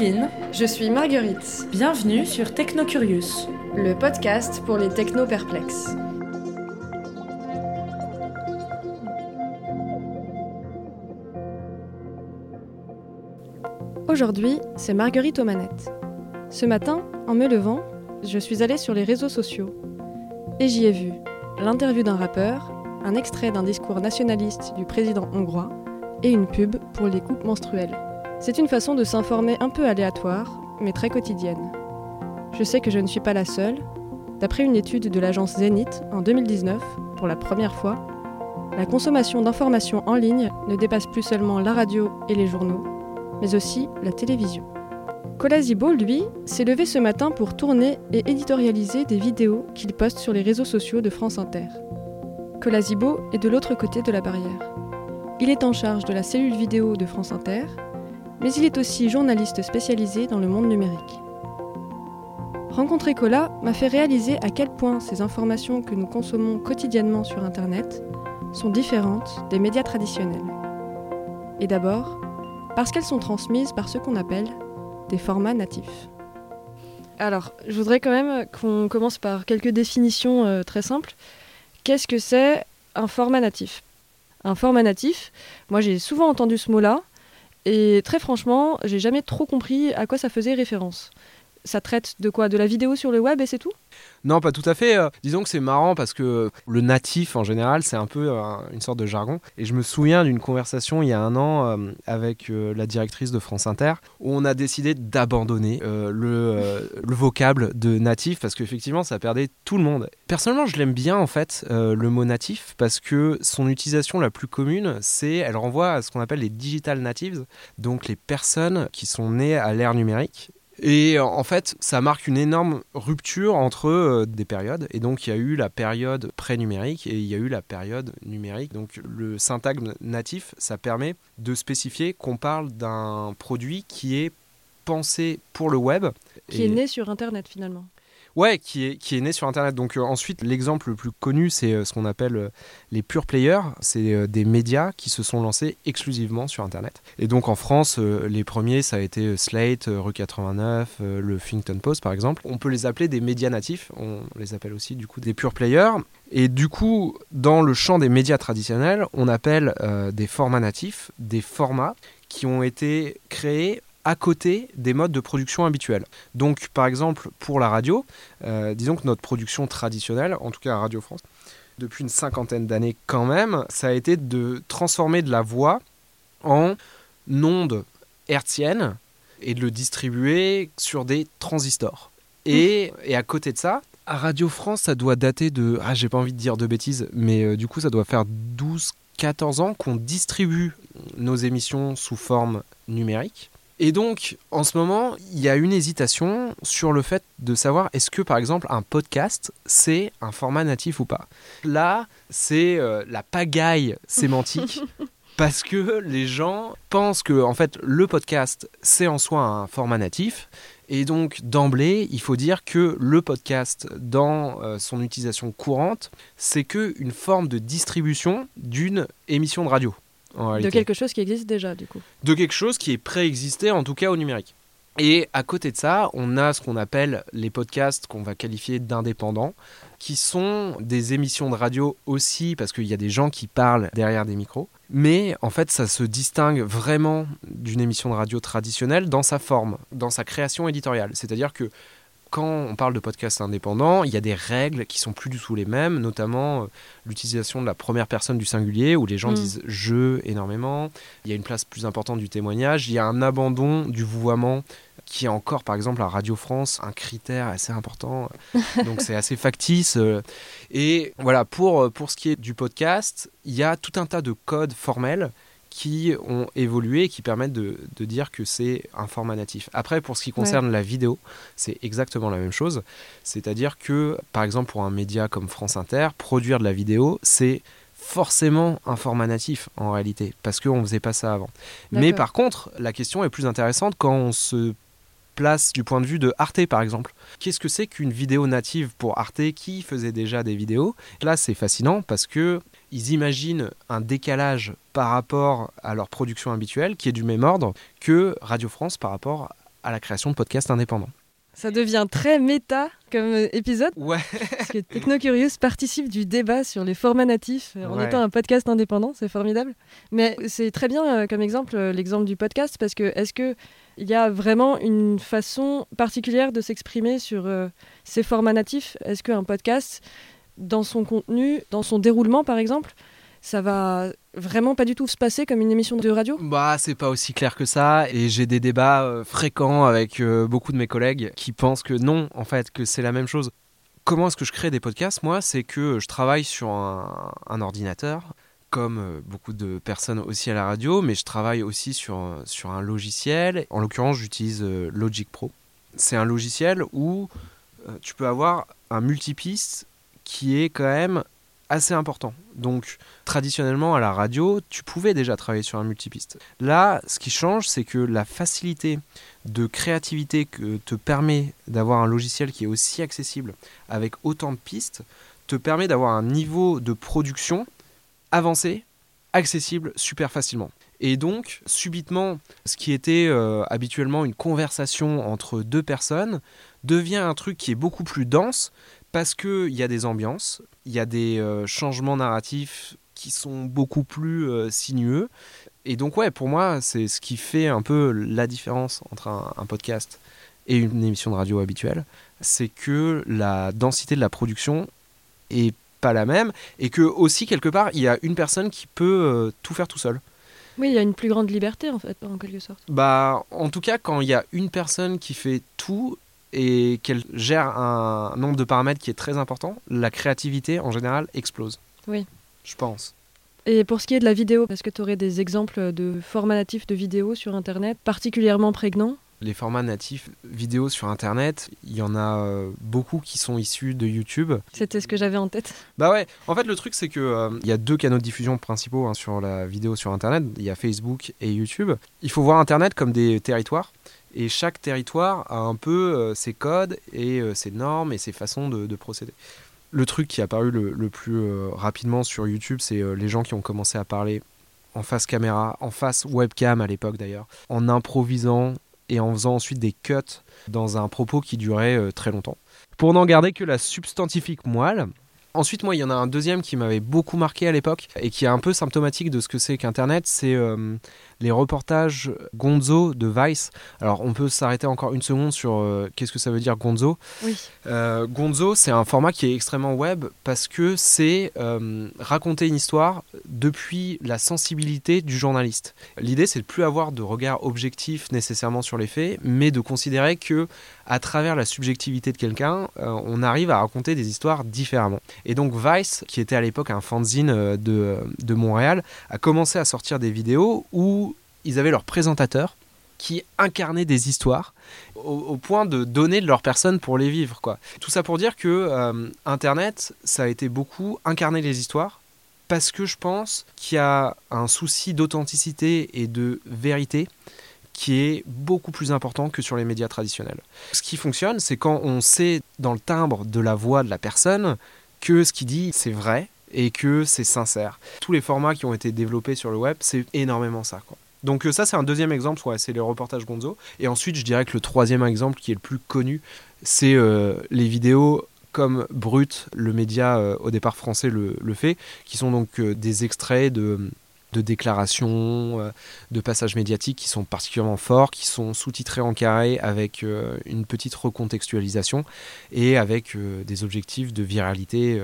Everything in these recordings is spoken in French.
Pauline. Je suis Marguerite. Bienvenue sur Technocurious, le podcast pour les techno-perplexes. Aujourd'hui, c'est Marguerite aux manettes. Ce matin, en me levant, je suis allée sur les réseaux sociaux. Et j'y ai vu l'interview d'un rappeur, un extrait d'un discours nationaliste du président hongrois et une pub pour les coupes menstruelles. C'est une façon de s'informer un peu aléatoire, mais très quotidienne. Je sais que je ne suis pas la seule. D'après une étude de l'agence Zenith en 2019, pour la première fois, la consommation d'informations en ligne ne dépasse plus seulement la radio et les journaux, mais aussi la télévision. Colazibo, lui, s'est levé ce matin pour tourner et éditorialiser des vidéos qu'il poste sur les réseaux sociaux de France Inter. Colazibo est de l'autre côté de la barrière. Il est en charge de la cellule vidéo de France Inter, mais il est aussi journaliste spécialisé dans le monde numérique. Rencontrer Cola m'a fait réaliser à quel point ces informations que nous consommons quotidiennement sur Internet sont différentes des médias traditionnels. Et d'abord, parce qu'elles sont transmises par ce qu'on appelle des formats natifs. Alors, je voudrais quand même qu'on commence par quelques définitions euh, très simples. Qu'est-ce que c'est un format natif? Un format natif, moi j'ai souvent entendu ce mot-là, et très franchement, j'ai jamais trop compris à quoi ça faisait référence. Ça traite de quoi? De la vidéo sur le web et c'est tout? Non, pas tout à fait. Euh, disons que c'est marrant parce que le natif en général, c'est un peu euh, une sorte de jargon. Et je me souviens d'une conversation il y a un an euh, avec la directrice de France Inter où on a décidé d'abandonner le, le vocable de natif parce qu'effectivement ça perdait tout le monde. Personnellement, je l'aime bien en fait, le mot natif, parce que son utilisation la plus commune, c'est elle renvoie à ce qu'on appelle les digital natives, donc les personnes qui sont nées à l'ère numérique et euh, en fait, ça marque une énorme rupture entre euh, des périodes. Et donc, il y a eu la période pré-numérique et il y a eu la période numérique. Donc, le syntagme natif, ça permet de spécifier qu'on parle d'un produit qui est pensé pour le web. Qui Et- est né sur Internet finalement. Ouais, qui est, qui est né sur Internet. Donc euh, ensuite, l'exemple le plus connu, c'est euh, ce qu'on appelle euh, les pure players. C'est des médias qui se sont lancés exclusivement sur Internet. Et donc en France, les premiers, ça a été Slate, Rue 89, euh, le Huffington Post par exemple. On peut les appeler des médias natifs. On les appelle aussi du coup des pure players. Et du coup, dans le champ des médias traditionnels, on appelle des formats natifs des formats qui ont été créés à côté des modes de production habituels. Donc, par exemple, pour la radio, euh, disons que notre production traditionnelle, en tout cas à Radio France, depuis une cinquantaine d'années quand même, ça a été de transformer de la voix en ondes hertziennes et de le distribuer sur des transistors. Et, et à côté de ça, à Radio France, ça doit dater de... Ah, j'ai pas envie de dire de bêtises, mais euh, du coup, ça doit faire 12-14 ans qu'on distribue nos émissions sous forme numérique. Et donc, en ce moment, il y a une hésitation sur le fait de savoir est-ce que, par exemple, un podcast, c'est un format natif ou pas. Là, c'est euh, la pagaille sémantique. Parce que les gens pensent que en fait le podcast c'est en soi un format natif et donc d'emblée il faut dire que le podcast dans euh, son utilisation courante c'est que une forme de distribution d'une émission de radio. De quelque chose qui existe déjà du coup. de quelque chose qui est préexisté en tout cas au numérique. Et à côté de ça, on a ce qu'on appelle les podcasts qu'on va qualifier d'indépendants, qui sont des émissions de radio aussi, parce qu'il y a des gens qui parlent derrière des micros. Mais en fait, ça se distingue vraiment d'une émission de radio traditionnelle dans sa forme, dans sa création éditoriale. C'est-à-dire que quand on parle de podcast indépendant, il y a des règles qui sont plus du tout les mêmes, notamment euh, l'utilisation de la première personne du singulier, où les gens Mm. disent je énormément. Il y a une place plus importante du témoignage. Il y a un abandon du vouvoiement qui est encore, par exemple, à Radio France, un critère assez important. Donc c'est assez factice. euh. Et voilà, pour, pour ce qui est du podcast, il y a tout un tas de codes formels qui ont évolué et qui permettent de, de dire que c'est un format natif. Après, pour ce qui concerne la vidéo, c'est exactement la même chose. C'est-à-dire que, par exemple, pour un média comme France Inter, produire de la vidéo, c'est forcément un format natif en réalité, parce qu'on ne faisait pas ça avant. Mais par contre, la question est plus intéressante quand on se place du point de vue de Arte par exemple. Qu'est-ce que c'est qu'une vidéo native pour Arte qui faisait déjà des vidéos? Là, c'est fascinant parce que ils imaginent un décalage par rapport à leur production habituelle qui est du même ordre que Radio France par rapport à la création de podcasts indépendants. Ça devient très méta comme euh, épisode, Ouais. parce que Technocurious participe du débat sur les formats natifs euh, en Ouais. étant un podcast indépendant, c'est formidable. Mais c'est très bien euh, comme exemple, l'exemple du podcast, parce que est-ce que il y a vraiment une façon particulière de s'exprimer sur euh, ces formats natifs? Est-ce qu'un podcast, dans son contenu, dans son déroulement par exemple, ça va vraiment pas du tout se passer comme une émission de radio? Bah, c'est pas aussi clair que ça, et j'ai des débats euh, fréquents avec euh, beaucoup de mes collègues qui pensent que non, en fait, que c'est la même chose. Comment est-ce que je crée des podcasts? Moi, c'est que je travaille sur un, un ordinateur, comme euh, beaucoup de personnes aussi à la radio, mais je travaille aussi sur, sur un logiciel. En l'occurrence, j'utilise Logic Pro. C'est un logiciel où tu peux avoir un multipiste qui est quand même assez important. Donc, traditionnellement à la radio, tu pouvais déjà travailler sur un multipiste. Là, ce qui change, c'est que la facilité de créativité que te permet d'avoir un logiciel qui est aussi accessible avec autant de pistes te permet d'avoir un niveau de production avancé, accessible super facilement. Et donc, subitement, ce qui était euh, habituellement une conversation entre deux personnes devient un truc qui est beaucoup plus dense parce qu'il y a des ambiances, il y a des euh, changements narratifs qui sont beaucoup plus euh, sinueux. Et donc, ouais, pour moi, c'est ce qui fait un peu la différence entre un, un podcast et une émission de radio habituelle. C'est que la densité de la production est pas la même et que aussi quelque part il y a une personne qui peut euh, tout faire tout seul. Oui, il y a une plus grande liberté en fait, en quelque sorte. Bah, en tout cas, quand il y a une personne qui fait tout et qu'elle gère un nombre de paramètres qui est très important, la créativité en général explose. Oui. Je pense. Et pour ce qui est de la vidéo, est-ce que tu aurais des exemples de formats natifs de vidéos sur Internet particulièrement prégnants? Les formats natifs vidéo sur Internet, il y en a euh, beaucoup qui sont issus de YouTube. C'était ce que j'avais en tête. Bah ouais, en fait le truc c'est que euh, il y a deux canaux de diffusion principaux hein, sur la vidéo sur internet, il y a Facebook et YouTube. Il faut voir internet comme des territoires et chaque territoire a un peu euh, ses codes et euh, ses normes et ses façons de, de procéder. Le truc qui est apparu le, plus euh, rapidement sur YouTube, c'est les gens qui ont commencé à parler en face caméra, en face webcam à l'époque d'ailleurs, en improvisant et en faisant ensuite des cuts dans un propos qui durait très longtemps. Pour n'en garder que la substantifique moelle, Ensuite, moi, il y en a un deuxième qui m'avait beaucoup marqué à l'époque et qui est un peu symptomatique de ce que c'est qu'Internet, c'est euh, les reportages Gonzo de Vice. Alors, on peut s'arrêter encore une seconde sur euh, qu'est-ce que ça veut dire Gonzo? Oui. Euh, Gonzo, c'est un format qui est extrêmement web parce que c'est raconter une histoire depuis la sensibilité du journaliste. L'idée, c'est de plus avoir de regard objectif nécessairement sur les faits, mais de considérer que à travers la subjectivité de quelqu'un, on arrive à raconter des histoires différemment. Et donc Vice, qui était à l'époque un fanzine euh, de, de Montréal, a commencé à sortir des vidéos où ils avaient leur présentateur qui incarnait des histoires au, point de donner de leur personne pour les vivre. Tout ça pour dire que euh, Internet, ça a été beaucoup incarner les histoires parce que je pense qu'il y a un souci d'authenticité et de vérité qui est beaucoup plus important que sur les médias traditionnels. Ce qui fonctionne, c'est quand on sait dans le timbre de la voix de la personne que ce qu'il dit, c'est vrai et que c'est sincère. Tous les formats qui ont été développés sur le web, c'est énormément ça. Quoi. Donc euh, ça, c'est un deuxième exemple, ouais, c'est les reportages Gonzo. Et ensuite, je dirais que le troisième exemple qui est le plus connu, c'est euh, les vidéos comme Brut, le média euh, au départ français le, fait, qui sont donc des extraits de de déclarations, euh, de passages médiatiques qui sont particulièrement forts, qui sont sous-titrés en carré avec euh, une petite recontextualisation et avec euh, des objectifs de viralité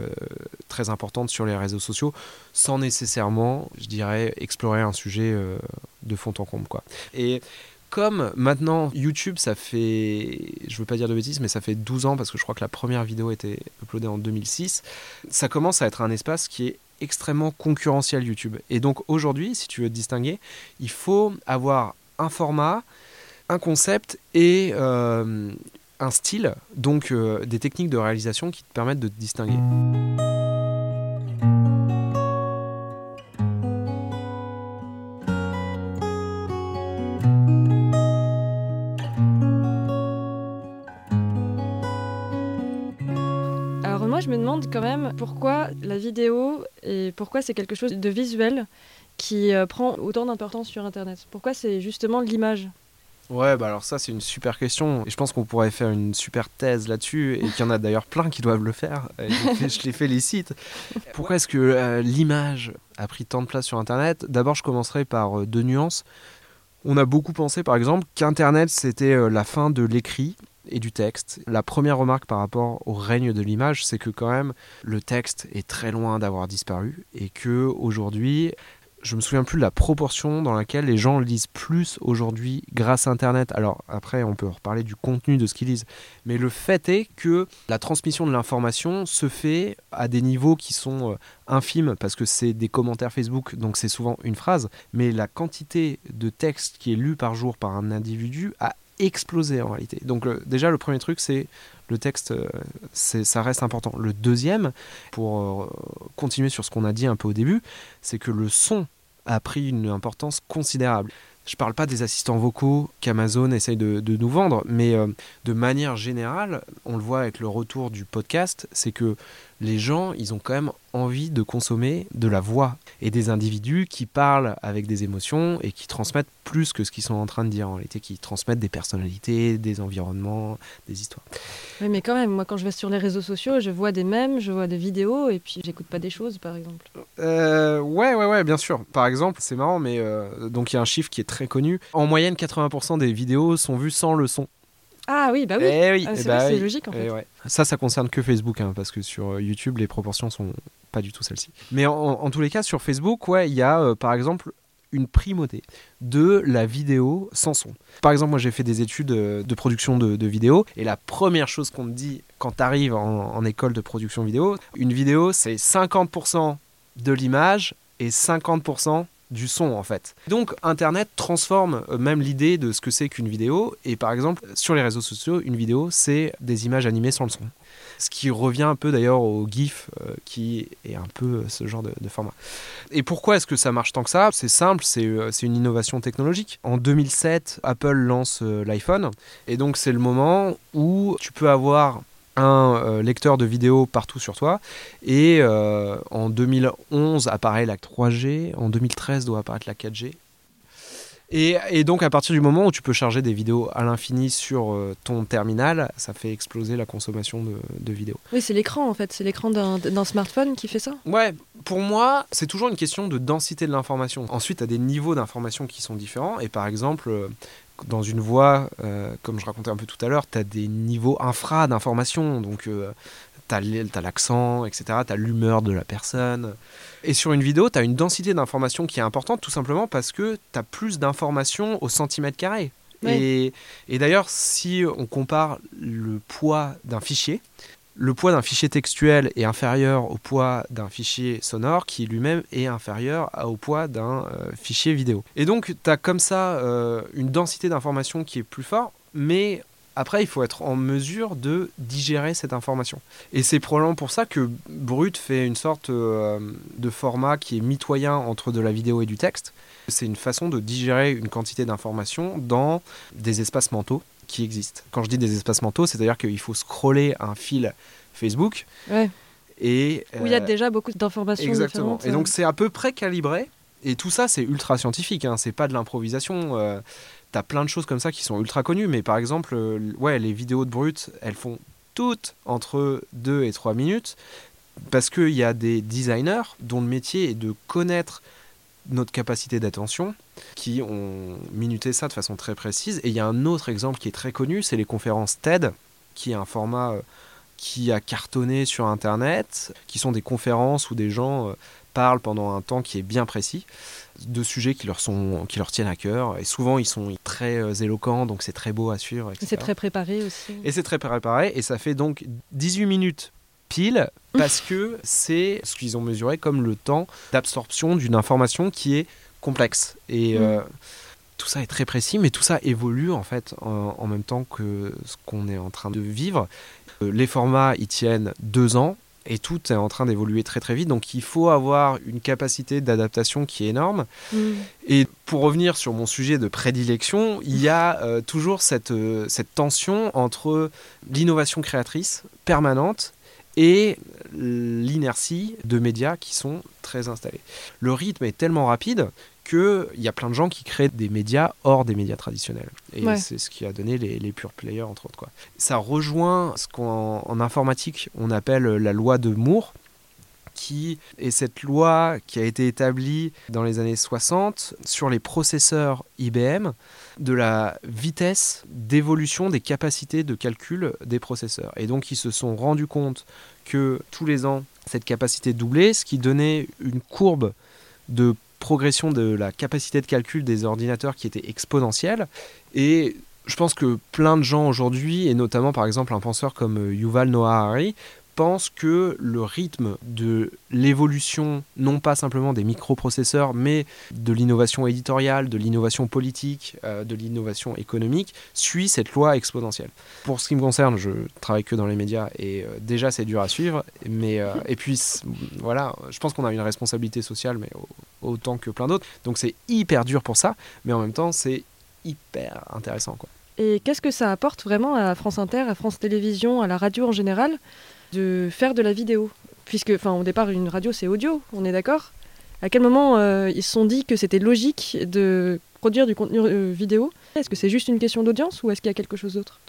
très importantes sur les réseaux sociaux, sans nécessairement, je dirais, explorer un sujet de fond en comble. Quoi. Et comme maintenant YouTube, ça fait, je veux pas dire de bêtises, mais ça fait 12 ans parce que je crois que la première vidéo était uploadée en 2006, ça commence à être un espace qui est extrêmement concurrentiel YouTube. Et donc aujourd'hui, si tu veux te distinguer, il faut avoir un format, un concept et euh, un style, donc euh, des techniques de réalisation qui te permettent de te distinguer. Demande quand même pourquoi la vidéo et pourquoi c'est quelque chose de visuel qui euh, prend autant d'importance sur Internet. Pourquoi c'est justement l'image? Ouais, bah alors ça c'est une super question. Et je pense qu'on pourrait faire une super thèse là-dessus, et qu'il y en a d'ailleurs plein qui doivent le faire. Et je les félicite. Pourquoi est-ce que euh, l'image a pris tant de place sur Internet? D'abord, je commencerai par euh, deux nuances. On a beaucoup pensé, par exemple, qu'Internet c'était euh, la fin de l'écrit et du texte. La première remarque par rapport au règne de l'image, c'est que quand même le texte est très loin d'avoir disparu et que aujourd'hui je me souviens plus de la proportion dans laquelle les gens lisent plus aujourd'hui grâce à Internet. Alors après, on peut reparler du contenu de ce qu'ils lisent, mais le fait est que la transmission de l'information se fait à des niveaux qui sont euh, infimes parce que c'est des commentaires Facebook, donc c'est souvent une phrase, mais la quantité de texte qui est lu par jour par un individu a explosé en réalité. Donc déjà le premier truc c'est le texte, euh, ça reste important. Le deuxième, pour euh, continuer sur ce qu'on a dit un peu au début, c'est que le son a pris une importance considérable. Je parle pas des assistants vocaux qu'Amazon essaye de, de nous vendre, mais euh, de manière générale, on le voit avec le retour du podcast, c'est que les gens, ils ont quand même envie de consommer de la voix et des individus qui parlent avec des émotions et qui transmettent plus que ce qu'ils sont en train de dire en réalité, qui transmettent des personnalités, des environnements, des histoires. Oui, mais quand même, moi quand je vais sur les réseaux sociaux, je vois des mèmes, je vois des vidéos et puis j'écoute pas des choses par exemple. Euh, ouais, ouais, ouais, bien sûr. Par exemple, c'est marrant, mais euh, donc il y a un chiffre qui est très connu. En moyenne, 80% des vidéos sont vues sans le son. Ah oui, bah oui. Eh oui, Ah, eh c'est bah oui. logique en Eh fait. ouais. Ça, ça concerne que Facebook, hein, parce que sur euh, YouTube, les proportions sont pas du tout celles-ci. Mais en, en tous les cas, sur Facebook, ouais, il y a euh, par exemple une primauté de la vidéo sans son. Par exemple, moi j'ai fait des études euh, de production de, de vidéos, et la première chose qu'on te dit quand tu arrives en, en école de production vidéo, une vidéo c'est 50% de l'image et 50% du son en fait. Donc Internet transforme euh, même l'idée de ce que c'est qu'une vidéo et par exemple sur les réseaux sociaux une vidéo c'est des images animées sans le son. Ce qui revient un peu d'ailleurs au GIF euh, qui est un peu euh, ce genre de, format. Et pourquoi est-ce que ça marche tant que ça? C'est simple, c'est une innovation technologique. En 2007 Apple lance l'iPhone et donc c'est le moment où tu peux avoir un euh, lecteur de vidéo partout sur toi. Et euh, en 2011 apparaît la 3G, en 2013 doit apparaître la 4G. Et, et donc à partir du moment où tu peux charger des vidéos à l'infini sur euh, ton terminal, ça fait exploser la consommation de, de vidéos. Oui, c'est l'écran en fait, c'est l'écran d'un smartphone qui fait ça. Ouais, pour moi, c'est toujours une question de densité de l'information. Ensuite, tu as des niveaux d'information qui sont différents. Et par exemple, dans une voix, euh, comme je racontais un peu tout à l'heure, tu as des niveaux infra d'information. Donc, euh, tu as l'accent, etc. Tu as l'humeur de la personne. Et sur une vidéo, tu as une densité d'information qui est importante, tout simplement parce que tu as plus d'informations au centimètre carré. Ouais. Et, et d'ailleurs, si on compare le poids d'un fichier, le poids d'un fichier textuel est inférieur au poids d'un fichier sonore qui lui-même est inférieur au poids d'un euh, fichier vidéo. Et donc tu as comme ça euh, une densité d'information qui est plus forte, mais après il faut être en mesure de digérer cette information. Et c'est probablement pour ça que Brut fait une sorte euh, de format qui est mitoyen entre de la vidéo et du texte. C'est une façon de digérer une quantité d'informations dans des espaces mentaux qui existent. Quand je dis des espaces mentaux, c'est-à-dire qu'il faut scroller un fil Facebook Ouais. et Où il y a euh, déjà beaucoup d'informations exactement. différentes. Et donc c'est à peu près calibré. Et tout ça, c'est ultra scientifique. Hein. C'est pas de l'improvisation. Euh, T'as plein de choses comme ça qui sont ultra connues. Mais par exemple, euh, ouais, les vidéos de brut, elles font toutes entre 2 et 3 minutes parce qu'il y a des designers dont le métier est de connaître notre capacité d'attention qui ont minuté ça de façon très précise. Et il y a un autre exemple qui est très connu, c'est les conférences TED, qui est un format euh, qui a cartonné sur Internet, qui sont des conférences où des gens euh, parlent pendant un temps qui est bien précis de sujets qui leur, sont, qui leur tiennent à cœur. Et souvent, ils sont très euh, éloquents, donc c'est très beau à suivre. C'est très préparé aussi. Et c'est très préparé, et ça fait donc 18 minutes pile, parce que c'est ce qu'ils ont mesuré comme le temps d'absorption d'une information qui est complexe. Et Mm. euh, tout ça est très précis, mais tout ça évolue en fait en, en même temps que ce qu'on est en train de vivre. Euh, Les formats, ils tiennent deux ans. Et tout est en train d'évoluer très très vite, donc il faut avoir une capacité d'adaptation qui est énorme. Mm. Et pour revenir sur mon sujet de prédilection, il y a euh, toujours cette, euh, cette tension entre l'innovation créatrice permanente et l'inertie de médias qui sont très installés. Le rythme est tellement rapide qu'il y a plein de gens qui créent des médias hors des médias traditionnels. Et Ouais. c'est ce qui a donné les, les pure players, entre autres. Quoi. Ça rejoint ce qu'en en informatique on appelle la loi de Moore, qui est cette loi qui a été établie dans les années 60 sur les processeurs IBM de la vitesse d'évolution des capacités de calcul des processeurs. Et donc ils se sont rendus compte que tous les ans, cette capacité doublait, ce qui donnait une courbe de progression de la capacité de calcul des ordinateurs qui était exponentielle. Et je pense que plein de gens aujourd'hui, et notamment par exemple un penseur comme Yuval Noah pense que le rythme de l'évolution, non pas simplement des microprocesseurs, mais de l'innovation éditoriale, de l'innovation politique, euh, de l'innovation économique, suit cette loi exponentielle. Pour ce qui me concerne, je travaille que dans les médias et euh, déjà c'est dur à suivre, mais euh, et puis voilà, je pense qu'on a une responsabilité sociale, mais au- autant que plein d'autres, donc c'est hyper dur pour ça, mais en même temps c'est hyper intéressant quoi. Et qu'est-ce que ça apporte vraiment à France Inter, à France Télévisions, à la radio en général, de faire de la vidéo. Puisque, enfin, au départ, une radio, c'est audio, on est d'accord? À quel moment euh, ils se sont dit que c'était logique de produire du contenu euh, vidéo? Est-ce que c'est juste une question d'audience ou est-ce qu'il y a quelque chose d'autre?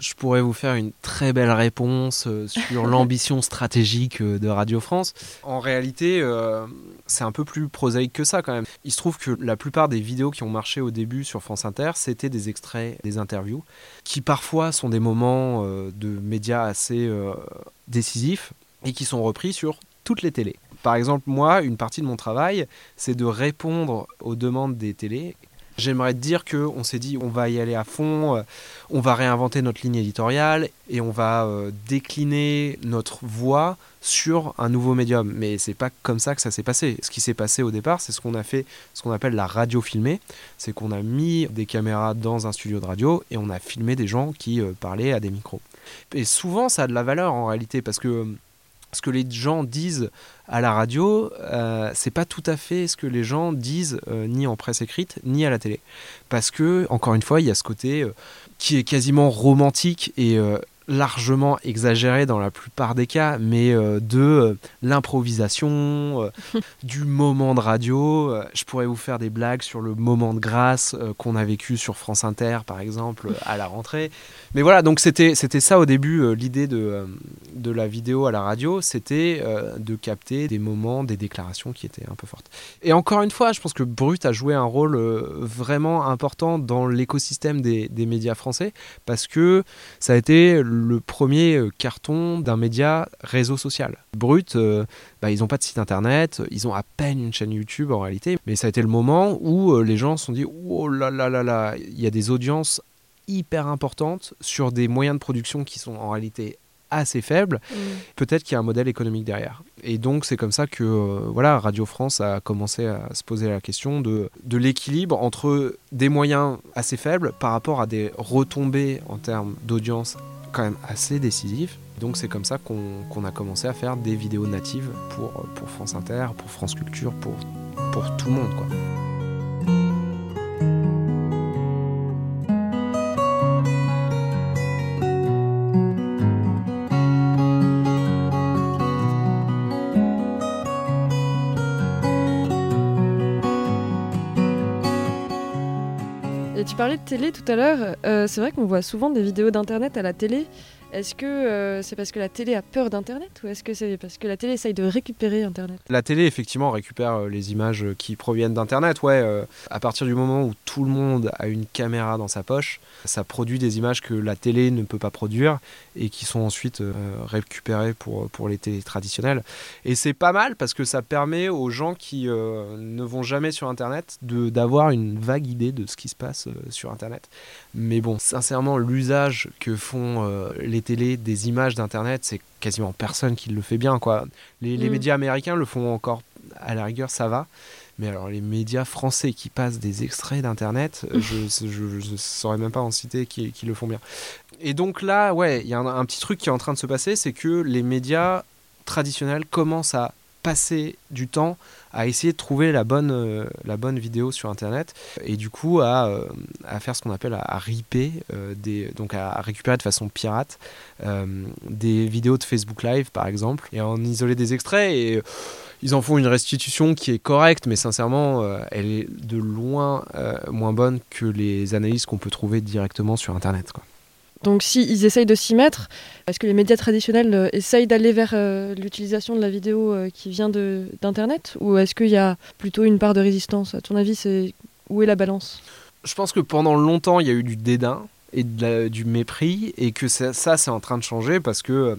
Je pourrais vous faire une très belle réponse euh, sur l'ambition stratégique euh, de Radio France. En réalité, euh, c'est un peu plus prosaïque que ça quand même. Il se trouve que la plupart des vidéos qui ont marché au début sur France Inter, c'était des extraits des interviews, qui parfois sont des moments euh, de médias assez euh, décisifs et qui sont repris sur toutes les télés. Par exemple, moi, une partie de mon travail, c'est de répondre aux demandes des télés. J'aimerais te dire qu'on s'est dit on va y aller à fond, euh, on va réinventer notre ligne éditoriale et on va euh, décliner notre voix sur un nouveau médium. Mais c'est pas comme ça que ça s'est passé. Ce qui s'est passé au départ, c'est ce qu'on a fait, ce qu'on appelle la radio filmée. C'est qu'on a mis des caméras dans un studio de radio et on a filmé des gens qui euh, parlaient à des micros. Et souvent, ça a de la valeur en réalité parce que ce que les gens disent à la radio, euh, c'est pas tout à fait ce que les gens disent euh, ni en presse écrite ni à la télé. Parce que, encore une fois, il y a ce côté euh, qui est quasiment romantique et largement exagéré dans la plupart des cas, mais de l'improvisation, du moment de radio. Je pourrais vous faire des blagues sur le moment de grâce qu'on a vécu sur France Inter, par exemple, à la rentrée. Mais voilà, donc c'était c'était ça au début, l'idée de, de la vidéo à la radio, c'était euh, de capter des moments, des déclarations qui étaient un peu fortes. Et encore une fois, je pense que Brut a joué un rôle euh, vraiment important dans l'écosystème des, médias français, parce que ça a été le premier euh, carton d'un média réseau social. Brut, bah, ils n'ont pas de site internet, ils ont à peine une chaîne YouTube en réalité, mais ça a été le moment où les gens se sont dit oh là là là là, il y a des audiences hyper importantes sur des moyens de production qui sont en réalité assez faibles, peut-être qu'il y a un modèle économique derrière. Et donc c'est comme ça que euh, voilà, Radio France a commencé à se poser la question de, de l'équilibre entre des moyens assez faibles par rapport à des retombées en termes d'audience quand même assez décisives. Donc c'est comme ça qu'on qu'on a commencé à faire des vidéos natives pour, pour France Inter, pour France Culture, pour, pour tout le monde. Quoi. Et tu parlais de télé tout à l'heure. euh, c'est vrai qu'on voit souvent des vidéos d'internet à la télé. Est-ce que euh, c'est parce que la télé a peur d'Internet ou est-ce que c'est parce que la télé essaye de récupérer Internet? La télé, effectivement, récupère euh, les images euh, qui proviennent d'Internet. Ouais, à partir du moment où tout le monde a une caméra dans sa poche, ça produit des images que la télé ne peut pas produire et qui sont ensuite récupérées pour, pour les télés traditionnelles. Et c'est pas mal parce que ça permet aux gens qui ne vont jamais sur Internet d'avoir une vague idée de ce qui se passe sur Internet. Mais bon, sincèrement, l'usage que font euh, télés des images d'Internet, c'est quasiment personne qui le fait bien. Quoi. Les, les Mm. médias américains le font encore, à la rigueur, ça va. Mais alors, les médias français qui passent des extraits d'Internet, euh, je ne saurais même pas en citer qui, qui le font bien. Et donc là, ouais, il y a un, un petit truc qui est en train de se passer, c'est que les médias traditionnels commencent à passer du temps à essayer de trouver la bonne, euh, la bonne vidéo sur Internet et du coup à, euh, à faire ce qu'on appelle à, à ripper, euh, des, donc à, récupérer de façon pirate des vidéos de Facebook Live par exemple et en isoler des extraits et ils en font une restitution qui est correcte mais sincèrement elle est de loin moins bonne que les analyses qu'on peut trouver directement sur Internet. Quoi. Donc si ils essayent de s'y mettre, est-ce que les médias traditionnels euh, essayent d'aller vers euh, l'utilisation de la vidéo euh, qui vient d'Internet? Ou est-ce qu'il y a plutôt une part de résistance? À ton avis, où est la balance? Je pense que pendant longtemps il y a eu du dédain et du mépris et que ça, c'est en train de changer parce que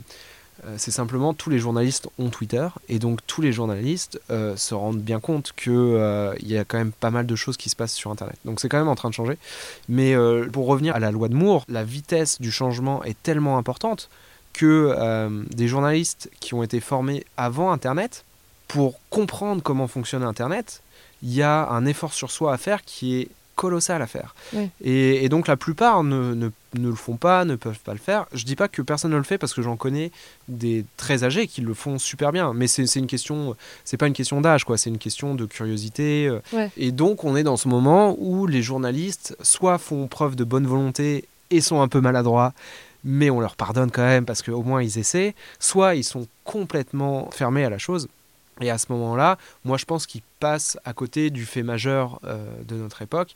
c'est simplement tous les journalistes ont Twitter et donc tous les journalistes euh, se rendent bien compte que euh, il y a quand même pas mal de choses qui se passent sur internet. Donc c'est quand même en train de changer. Mais euh, pour revenir à la loi de Moore la vitesse du changement est tellement importante que euh, des journalistes qui ont été formés avant internet pour comprendre comment fonctionne internet il y a un effort sur soi à faire qui est colossal à faire. Et donc la plupart ne, ne, ne le font pas, ne peuvent pas le faire. Je dis pas que personne ne le fait parce que j'en connais des très âgés qui le font super bien, mais c'est une question, c'est pas une question d'âge quoi, c'est une question de curiosité. euh. Ouais. Et donc on est dans ce moment où les journalistes soit font preuve de bonne volonté et sont un peu maladroits, mais on leur pardonne quand même parce qu'au moins ils essaient, soit ils sont complètement fermés à la chose. Et à ce moment-là, moi je pense qu'ils passent à côté du fait majeur euh, de notre époque,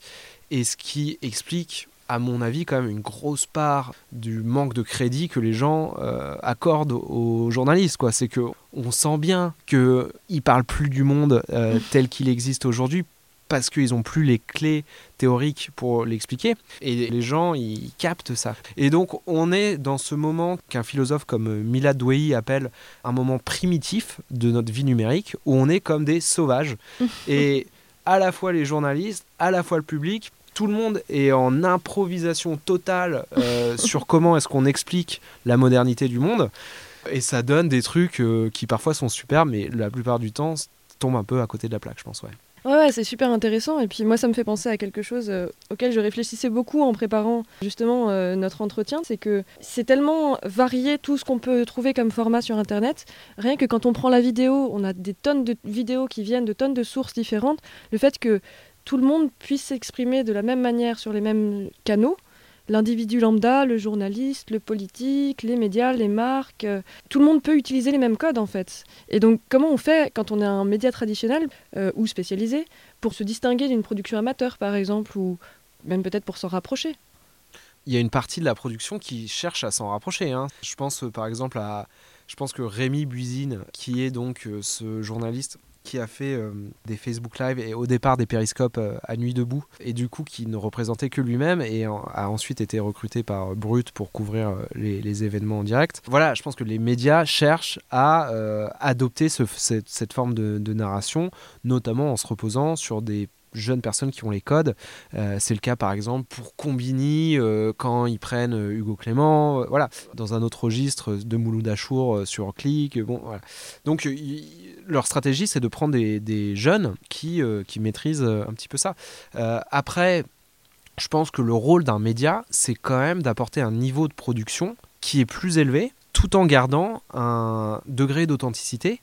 et ce qui explique, à mon avis, quand même une grosse part du manque de crédit que les gens euh, accordent aux journalistes. Quoi. C'est que on sent bien qu'ils ne parlent plus du monde euh, tel qu'il existe aujourd'hui parce qu'ils n'ont plus les clés théoriques pour l'expliquer. Et les gens, ils captent ça. Et donc, on est dans ce moment qu'un philosophe comme Milad Douai appelle un moment primitif de notre vie numérique, où on est comme des sauvages. Et à la fois les journalistes, à la fois le public, tout le monde est en improvisation totale euh, sur comment est-ce qu'on explique la modernité du monde. Et ça donne des trucs euh, qui parfois sont super, mais la plupart du temps tombent un peu à côté de la plaque, je pense. Ouais. Ouais, ouais, c'est super intéressant. Et puis moi, ça me fait penser à quelque chose euh, auquel je réfléchissais beaucoup en préparant justement euh, notre entretien. C'est que c'est tellement varié tout ce qu'on peut trouver comme format sur Internet. Rien que quand on prend la vidéo, on a des tonnes de vidéos qui viennent de tonnes de sources différentes. Le fait que tout le monde puisse s'exprimer de la même manière sur les mêmes canaux. L'individu lambda, le journaliste, le politique, les médias, les marques, euh, tout le monde peut utiliser les mêmes codes en fait. Et donc comment on fait quand on est un média traditionnel euh, ou spécialisé pour se distinguer d'une production amateur par exemple ou même peut-être pour s'en rapprocher? Il y a une partie de la production qui cherche à s'en rapprocher. hein. Je pense euh, par exemple à, je pense que Rémi Buisine, qui est donc ce journaliste qui a fait euh, des Facebook Live et au départ des périscopes euh, à nuit debout et du coup qui ne représentait que lui-même et a ensuite été recruté par Brut pour couvrir euh, les, événements en direct. Voilà, je pense que les médias cherchent à euh, adopter ce- cette, forme de narration, notamment en se reposant sur des jeunes personnes qui ont les codes. Euh, c'est le cas par exemple pour Combini euh, quand ils prennent euh, Hugo Clément, voilà, dans un autre registre de Mouloud Achour sur Click. Bon, voilà. Donc leur stratégie c'est de prendre des, des jeunes qui, qui maîtrisent un petit peu ça. Après, je pense que le rôle d'un média c'est quand même d'apporter un niveau de production qui est plus élevé tout en gardant un degré d'authenticité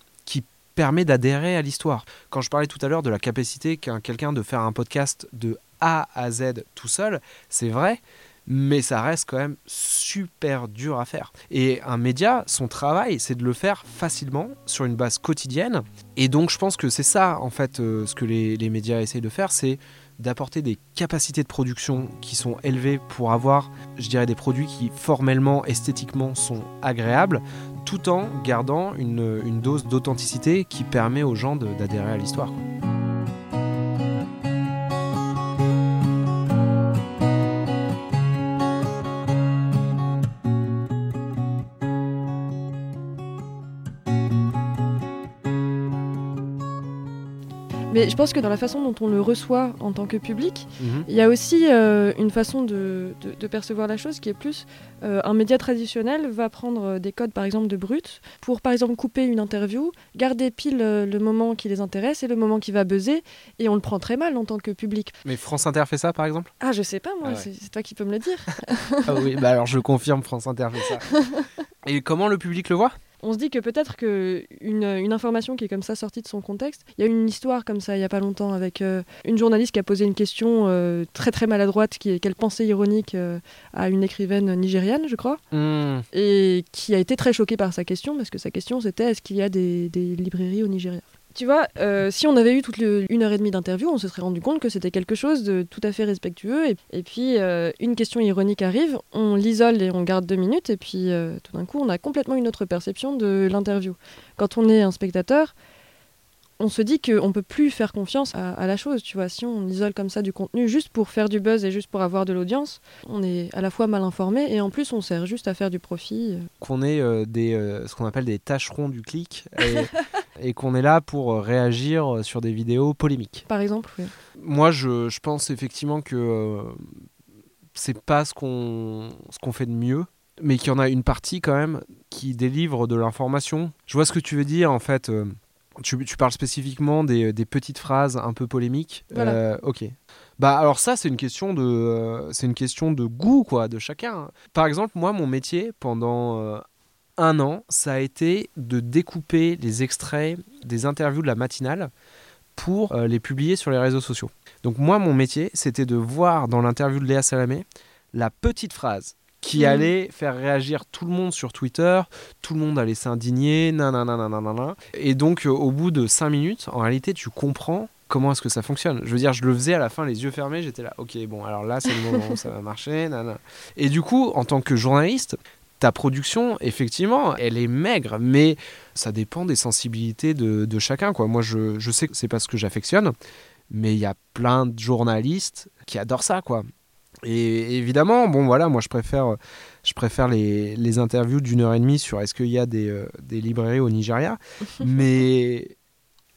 permet d'adhérer à l'histoire. Quand je parlais tout à l'heure de la capacité qu'a quelqu'un de faire un podcast de A à Z tout seul, c'est vrai, mais ça reste quand même super dur à faire. Et un média, son travail, c'est de le faire facilement, sur une base quotidienne. Et donc je pense que c'est ça, en fait, euh, ce que les, les médias essayent de faire, c'est d'apporter des capacités de production qui sont élevées pour avoir, je dirais, des produits qui formellement, esthétiquement sont agréables, tout en gardant une, une dose d'authenticité qui permet aux gens d'adhérer à l'histoire. Mais je pense que dans la façon dont on le reçoit en tant que public, Mhm. il y a aussi euh, une façon de, de- de percevoir la chose qui est plus euh, un média traditionnel va prendre euh, des codes par exemple de brut pour par exemple couper une interview, garder pile le moment qui les intéresse et le moment qui va buzzer et on le prend très mal en tant que public. Mais France Inter fait ça, par exemple? Ah je sais pas moi, Ah ouais. c'est toi qui peux me le dire. Ah oui, bah alors je confirme, France Inter fait ça. Et comment le public le voit? On se dit que peut-être que une, une information qui est comme ça sortie de son contexte, il y a une histoire comme ça il y a pas longtemps avec euh, une journaliste qui a posé une question euh, très très maladroite qui est quelle pensée ironique euh, à une écrivaine nigériane je crois Hmm. et qui a été très choquée par sa question parce que sa question c'était est-ce qu'il y a des, des librairies au Nigeria? Tu vois, euh, si on avait eu toute une heure et demie d'interview, on se serait rendu compte que c'était quelque chose de tout à fait respectueux. Et, et puis, euh, une question ironique arrive, on l'isole et on garde deux minutes, et puis euh, tout d'un coup, on a complètement une autre perception de l'interview. Quand on est un spectateur, on se dit qu'on peut plus faire confiance à, à la chose. Tu vois, si on isole comme ça du contenu juste pour faire du buzz et juste pour avoir de l'audience, on est à la fois mal informé et en plus, on sert juste à faire du profit. qu'on est euh, des, euh, ce qu'on appelle des tâcherons du clic et, et qu'on est là pour euh, réagir sur des vidéos polémiques. Par exemple, oui. Moi, je, je pense effectivement que euh, c'est pas ce qu'on ce qu'on fait de mieux, mais qu'il y en a une partie quand même qui délivre de l'information. Je vois ce que tu veux dire en fait. Tu, tu parles spécifiquement des, des petites phrases un peu polémiques. Voilà. Euh, ok. Bah alors ça c'est une question de euh, c'est une question de goût quoi de chacun. Par exemple moi mon métier pendant euh, un an ça a été de découper les extraits des interviews de la matinale pour les publier sur les réseaux sociaux. Donc moi mon métier c'était de voir dans l'interview de Léa Salamé la petite phrase qui Mhm. allait faire réagir tout le monde sur Twitter, tout le monde allait s'indigner, nanana, nanana. Et donc, euh, au bout de 5 minutes, en réalité, tu comprends comment est-ce que ça fonctionne. Je veux dire, je le faisais à la fin, les yeux fermés, j'étais là, ok, bon, alors là, c'est le moment où ça va marcher, nanana. Et du coup, en tant que journaliste, ta production, effectivement, elle est maigre, mais ça dépend des sensibilités de, de chacun. Quoi. Moi, je, je sais que c'est pas ce que j'affectionne, mais il y a plein de journalistes qui adorent ça, quoi. Et évidemment, bon voilà, moi je préfère, je préfère les, les interviews d'une heure et demie sur est-ce qu'il y a des, euh, des librairies au Nigeria. Mais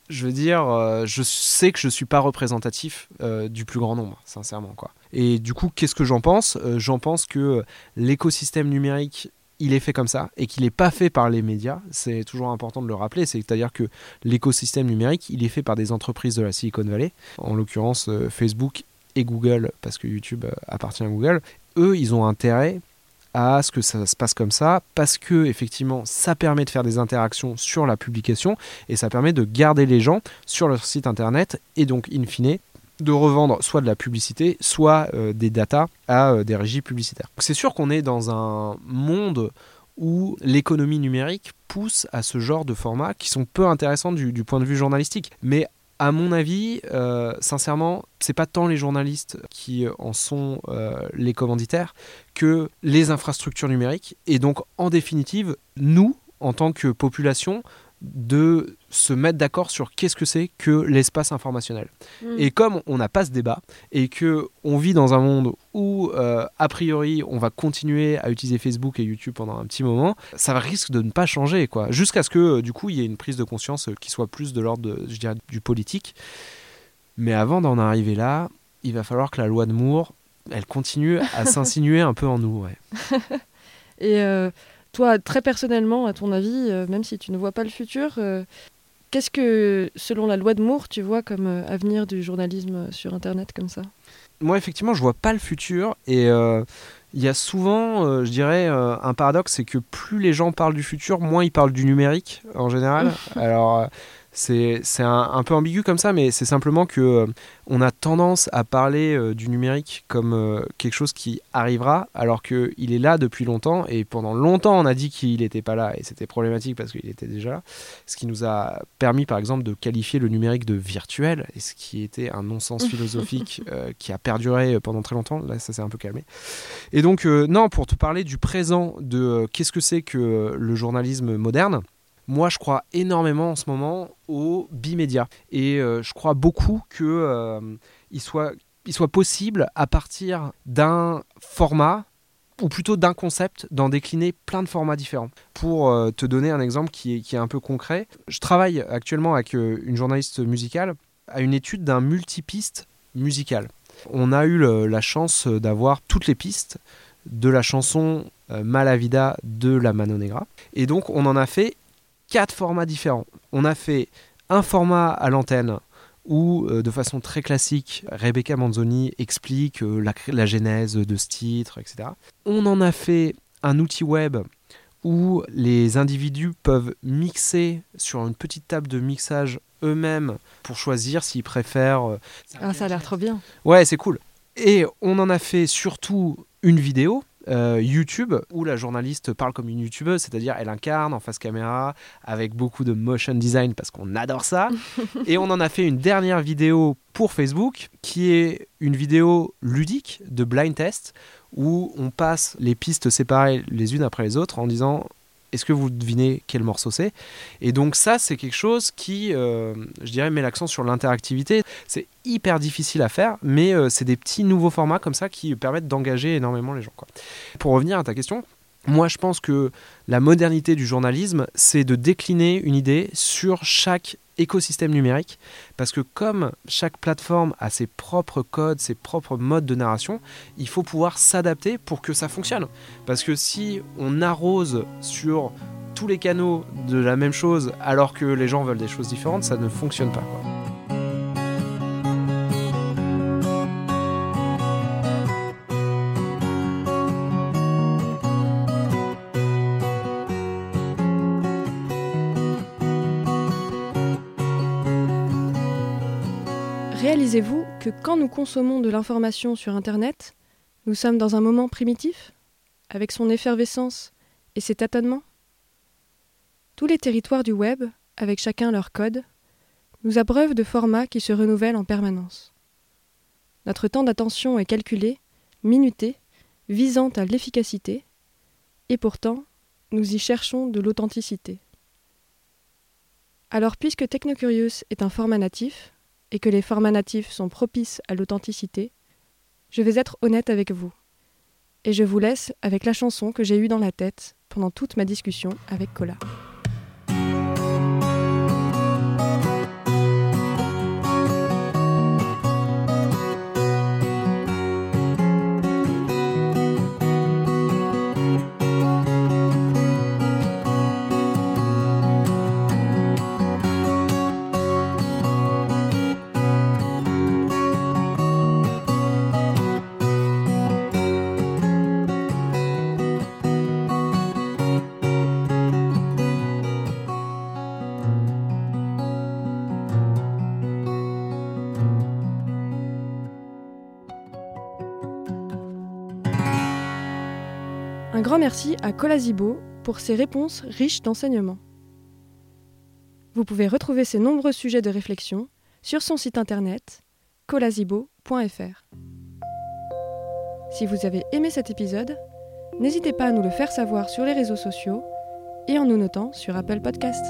je veux dire, euh, je sais que je suis pas représentatif euh, du plus grand nombre, sincèrement. Quoi. Et du coup, qu'est-ce que j'en pense? J'en pense que l'écosystème numérique, il est fait comme ça et qu'il n'est pas fait par les médias. C'est toujours important de le rappeler. C'est-à-dire que l'écosystème numérique, il est fait par des entreprises de la Silicon Valley, en l'occurrence Facebook Google, parce que YouTube euh, appartient à Google. Eux, ils ont intérêt à ce que ça se passe comme ça parce que effectivement ça permet de faire des interactions sur la publication et ça permet de garder les gens sur leur site internet et donc in fine de revendre soit de la publicité soit euh, des datas à euh, des régies publicitaires. C'est sûr qu'on est dans un monde où l'économie numérique pousse à ce genre de formats qui sont peu intéressants du, du point de vue journalistique. Mais à mon avis, euh, sincèrement, c'est pas tant les journalistes qui en sont euh, les commanditaires que les infrastructures numériques. Et donc, en définitive, nous, en tant que population, de se mettre d'accord sur qu'est-ce que c'est que l'espace informationnel. Mm. Et comme on n'a pas ce débat et que on vit dans un monde où euh, a priori on va continuer à utiliser Facebook et YouTube pendant un petit moment, ça risque de ne pas changer quoi. Jusqu'à ce que euh, du coup il y ait une prise de conscience euh, qui soit plus de l'ordre je dirais, du politique. Mais avant d'en arriver là, il va falloir que la loi de Moore elle continue à s'insinuer un peu en nous. Ouais. Et toi, très personnellement, à ton avis, euh, même si tu ne vois pas le futur, euh, qu'est-ce que, selon la loi de Moore, tu vois comme euh, avenir du journalisme sur Internet comme ça? Moi effectivement je vois pas le futur et il y a souvent euh, je dirais euh, un paradoxe c'est que plus les gens parlent du futur moins ils parlent du numérique en général. Alors C'est un, un peu ambigu comme ça, mais c'est simplement que euh, on a tendance à parler euh, du numérique comme euh, quelque chose qui arrivera, alors qu'il est là depuis longtemps, et pendant longtemps on a dit qu'il n'était pas là, et c'était problématique parce qu'il était déjà là, ce qui nous a permis par exemple de qualifier le numérique de virtuel, et ce qui était un non-sens philosophique qui a perduré pendant très longtemps, là ça s'est un peu calmé. Et donc non, pour te parler du présent, de qu'est-ce que c'est que le journalisme moderne, moi, je crois énormément en ce moment au bimédia. Et euh, je crois beaucoup que euh, soit, possible, à partir d'un format, ou plutôt d'un concept, d'en décliner plein de formats différents. Pour euh, te donner un exemple qui est, un peu concret, je travaille actuellement avec une journaliste musicale à une étude d'un multipiste musical. On a eu la chance d'avoir toutes les pistes de la chanson Malavida de la Mano Negra. Et donc, on en a fait quatre formats différents. On a fait un format à l'antenne où, euh, de façon très classique, Rebecca Manzoni explique euh, la, genèse de ce titre, etc. On en a fait un outil web où les individus peuvent mixer sur une petite table de mixage eux-mêmes pour choisir s'ils préfèrent. euh, Ah, ça a l'air trop bien. Ouais, c'est cool. Et on en a fait surtout une vidéo. Euh, YouTube où la journaliste parle comme une youtubeuse, c'est-à-dire elle incarne en face caméra avec beaucoup de motion design parce qu'on adore ça. Et on en a fait une dernière vidéo pour Facebook qui est une vidéo ludique de blind test où on passe les pistes séparées les unes après les autres en disant est-ce que vous devinez quel morceau c'est? Et donc ça, c'est quelque chose qui, euh, je dirais, met l'accent sur l'interactivité. C'est hyper difficile à faire, mais euh, c'est des petits nouveaux formats comme ça qui permettent d'engager énormément les gens. Pour revenir à ta question, moi je pense que la modernité du journalisme, c'est de décliner une idée sur chaque écosystème numérique, parce que comme chaque plateforme a ses propres codes, ses propres modes de narration, il faut pouvoir s'adapter pour que ça fonctionne. Parce que si on arrose sur tous les canaux de la même chose alors que les gens veulent des choses différentes, ça ne fonctionne pas. Que quand nous consommons de l'information sur Internet, nous sommes dans un moment primitif, avec son effervescence et ses tâtonnements Tous les territoires du web, avec chacun leur code, nous abreuvent de formats qui se renouvellent en permanence. Notre temps d'attention est calculé, minuté, visant à l'efficacité, et pourtant, nous y cherchons de l'authenticité. Alors puisque Technocurious est un format natif, et que les formats natifs sont propices à l'authenticité, je vais être honnête avec vous. Et je vous laisse avec la chanson que j'ai eue dans la tête pendant toute ma discussion avec Cola. Grand merci à Colazibo pour ses réponses riches d'enseignements. Vous pouvez retrouver ses nombreux sujets de réflexion sur son site internet colazibo.fr. Si vous avez aimé cet épisode, n'hésitez pas à nous le faire savoir sur les réseaux sociaux et en nous notant sur Apple Podcast.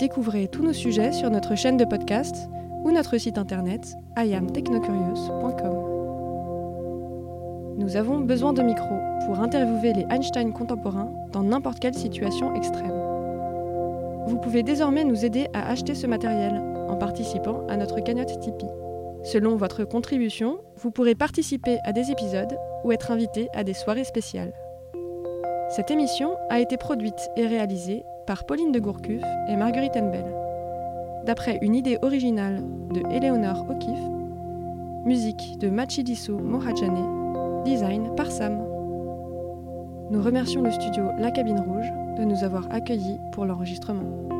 Découvrez tous nos sujets sur notre chaîne de podcast ou notre site internet iamtechnocurious.com. Nous avons besoin de micros pour interviewer les Einstein contemporains dans n'importe quelle situation extrême. Vous pouvez désormais nous aider à acheter ce matériel en participant à notre cagnotte Tipeee. Selon votre contribution, vous pourrez participer à des épisodes ou être invité à des soirées spéciales. Cette émission a été produite et réalisée par Pauline de Gourcuff et Marguerite Enbel, d'après une idée originale de Eleonore O'Keeffe, musique de Machidiso Mohajane, design par Sam. Nous remercions le studio La Cabine Rouge de nous avoir accueillis pour l'enregistrement.